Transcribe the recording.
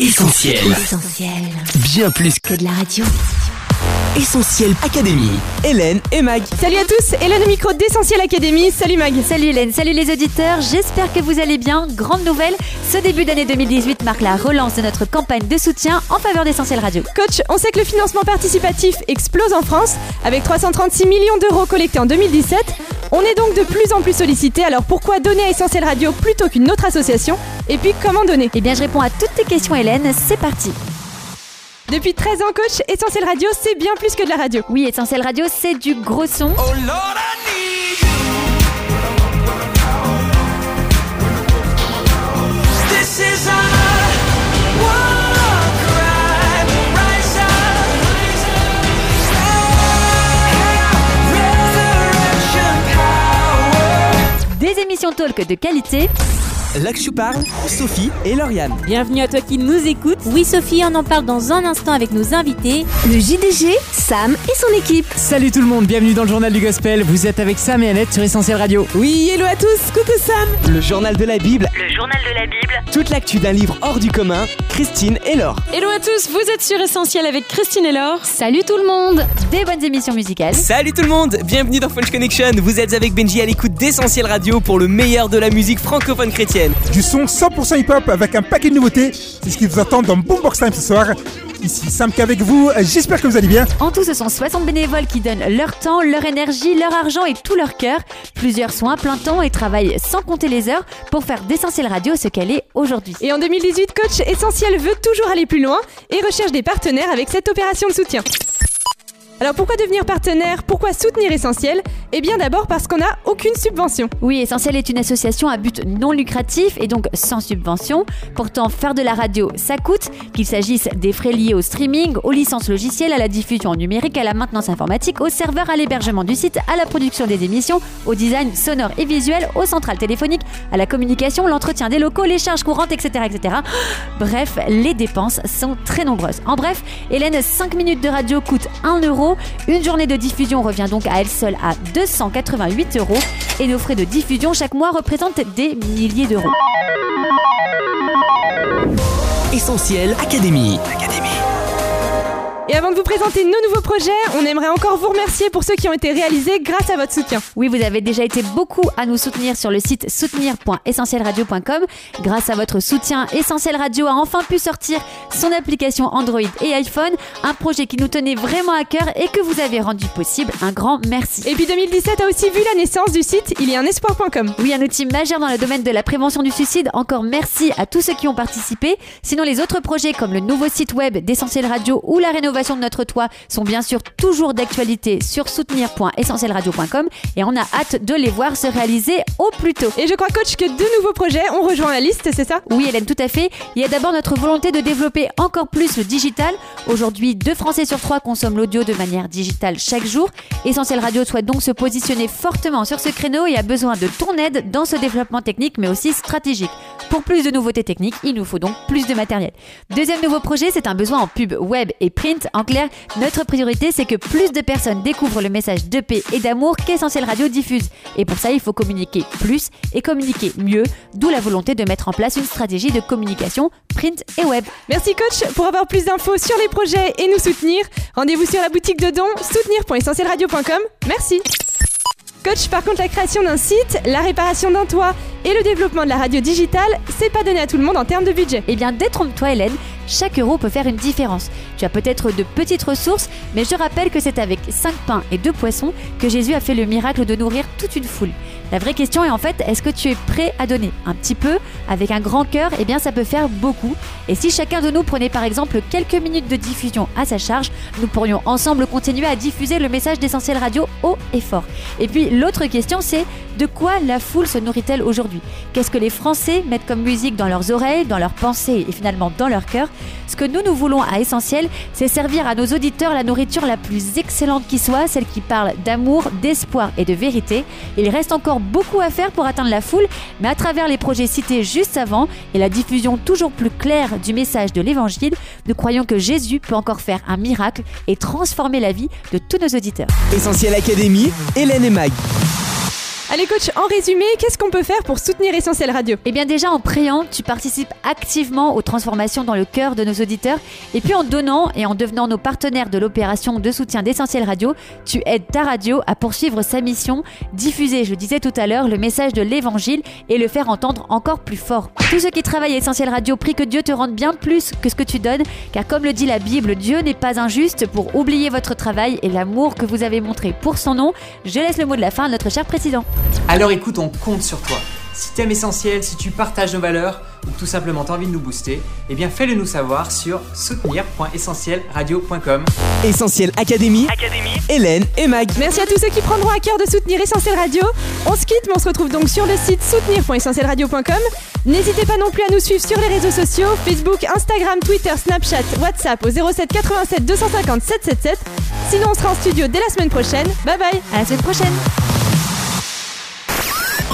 Essentiel. Essentiel. Bien plus Que de la radio. Essentiel Académie. Hélène et Mag. Salut à tous, Hélène au micro d'Essentiel Académie. Salut Mag. Salut Hélène, salut les auditeurs, j'espère que vous allez bien. Grande nouvelle, ce début d'année 2018 marque la relance de notre campagne de soutien en faveur d'Essentiel Radio. Coach, on sait que le financement participatif explose en France avec 336 millions d'euros collectés en 2017. On est donc de plus en plus sollicité, alors pourquoi donner à Essentiel Radio plutôt qu'une autre association Et puis comment donner Eh bien, je réponds à toutes tes questions Hélène, c'est parti. Depuis 13 ans, coach, Essentiel Radio, c'est bien plus que de la radio. Oui, Essentiel Radio, c'est du gros son. Oh Lord, talk de qualité. Là que je parle, Sophie et Lauriane. Bienvenue à toi qui nous écoute. Oui Sophie, on en parle dans un instant avec nos invités. Le JDG, Sam et son équipe. Salut tout le monde, bienvenue dans le journal du gospel. Vous êtes avec Sam et Annette sur Essentiel Radio. Oui, hello à tous, coucou Sam Le journal de la Bible. Le journal de la Bible. Toute l'actu d'un livre hors du commun. Christine et Laure. Hello à tous, vous êtes sur Essentiel avec Christine et Laure. Salut tout le monde Des bonnes émissions musicales. Salut tout le monde, bienvenue dans French Connection. Vous êtes avec Benji à l'écoute d'Essentiel Radio pour le meilleur de la musique francophone chrétienne. Du son 100% hip-hop avec un paquet de nouveautés. C'est ce qui vous attend dans Boombox Time ce soir. Ici Sam K avec vous. J'espère que vous allez bien. En tout, ce sont 60 bénévoles qui donnent leur temps, leur énergie, leur argent et tout leur cœur. Plusieurs sont à plein temps et travaillent sans compter les heures pour faire d'Essentiel Radio ce qu'elle est aujourd'hui. Et en 2018, coach Essentiel veut toujours aller plus loin et recherche des partenaires avec cette opération de soutien. Alors pourquoi devenir partenaire? Pourquoi soutenir Essentiel? Eh bien d'abord parce qu'on n'a aucune subvention. Oui, Essentiel est une association à but non lucratif et donc sans subvention. Pourtant, faire de la radio, ça coûte, qu'il s'agisse des frais liés au streaming, aux licences logicielles, à la diffusion numérique, à la maintenance informatique, au serveur, à l'hébergement du site, à la production des émissions, au design sonore et visuel, aux centrales téléphoniques, à la communication, l'entretien des locaux, les charges courantes, etc., etc. Bref, les dépenses sont très nombreuses. En bref, Hélène, 5 minutes de radio coûtent 1 euro. Une journée de diffusion revient donc à elle seule à 288 euros. Et nos frais de diffusion chaque mois représentent des milliers d'euros. Essentiel Académie. Et avant de vous présenter nos nouveaux projets, on aimerait encore vous remercier pour ceux qui ont été réalisés grâce à votre soutien. Oui, vous avez déjà été beaucoup à nous soutenir sur le site soutenir.essentielradio.com. Grâce à votre soutien, Essentiel Radio a enfin pu sortir son application Android et iPhone, un projet qui nous tenait vraiment à cœur et que vous avez rendu possible. Un grand merci. Et puis 2017 a aussi vu la naissance du site il y a un espoir.com. Oui, un outil majeur dans le domaine de la prévention du suicide. Encore merci à tous ceux qui ont participé. Sinon, les autres projets comme le nouveau site web d'Essentiel Radio ou la rénovation de notre toit sont bien sûr toujours d'actualité sur soutenir.essentielradio.com et on a hâte de les voir se réaliser au plus tôt. Et je crois coach que deux nouveaux projets ont rejoint la liste, c'est ça? Oui, Hélène, tout à fait. Il y a d'abord notre volonté de développer encore plus le digital. Aujourd'hui, deux Français sur trois consomment l'audio de manière digitale chaque jour. Essentiel Radio souhaite donc se positionner fortement sur ce créneau et a besoin de ton aide dans ce développement technique mais aussi stratégique. Pour plus de nouveautés techniques, il nous faut donc plus de matériel. Deuxième nouveau projet, c'est un besoin en pub web et print. En clair, notre priorité, c'est que plus de personnes découvrent le message de paix et d'amour qu'Essentiel Radio diffuse. Et pour ça, il faut communiquer plus et communiquer mieux, d'où la volonté de mettre en place une stratégie de communication print et web. Merci coach pour avoir plus d'infos sur les projets et nous soutenir. Rendez-vous sur la boutique de dons soutenir.essentielradio.com. Merci. Coach, par contre, la création d'un site, la réparation d'un toit et le développement de la radio digitale, c'est pas donné à tout le monde en termes de budget. Eh bien, détrompe-toi, Hélène, chaque euro peut faire une différence. Tu as peut-être de petites ressources, mais je rappelle que c'est avec 5 pains et 2 poissons que Jésus a fait le miracle de nourrir toute une foule. La vraie question est en fait, est-ce que tu es prêt à donner? Un petit peu, avec un grand cœur, eh bien ça peut faire beaucoup. Et si chacun de nous prenait par exemple quelques minutes de diffusion à sa charge, nous pourrions ensemble continuer à diffuser le message d'Essentiel Radio haut et fort. Et puis l'autre question c'est, de quoi la foule se nourrit-elle aujourd'hui? Qu'est-ce que les Français mettent comme musique dans leurs oreilles, dans leurs pensées et finalement dans leur cœur? Ce que nous nous voulons à Essentiel, c'est servir à nos auditeurs la nourriture la plus excellente qui soit, celle qui parle d'amour, d'espoir et de vérité. Il reste encore beaucoup à faire pour atteindre la foule, mais à travers les projets cités juste avant et la diffusion toujours plus claire du message de l'Évangile, nous croyons que Jésus peut encore faire un miracle et transformer la vie de tous nos auditeurs. Essentiel Académie, Hélène et Mag. Allez coach, en résumé, qu'est-ce qu'on peut faire pour soutenir Essentiel Radio? Eh bien déjà en priant, tu participes activement aux transformations dans le cœur de nos auditeurs et puis en donnant et en devenant nos partenaires de l'opération de soutien d'Essentiel Radio, tu aides ta radio à poursuivre sa mission, diffuser, je disais tout à l'heure, le message de l'évangile et le faire entendre encore plus fort. Tous ceux qui travaillent à Essentiel Radio prient que Dieu te rende bien plus que ce que tu donnes car comme le dit la Bible, Dieu n'est pas injuste pour oublier votre travail et l'amour que vous avez montré pour son nom. Je laisse le mot de la fin à notre cher président. Alors écoute, on compte sur toi. Si t'aimes essentiel, si tu partages nos valeurs ou tout simplement t'as envie de nous booster, eh bien fais-le nous savoir sur soutenir.essentielradio.com. Essentiel Académie, Hélène et Mag. Merci à tous ceux qui prendront à cœur de soutenir Essentiel Radio. On se quitte, mais on se retrouve donc sur le site soutenir.essentielradio.com. N'hésitez pas non plus à nous suivre sur les réseaux sociaux Facebook, Instagram, Twitter, Snapchat, WhatsApp au 07 87 250 777. Sinon, on sera en studio dès la semaine prochaine. Bye bye À la semaine prochaine.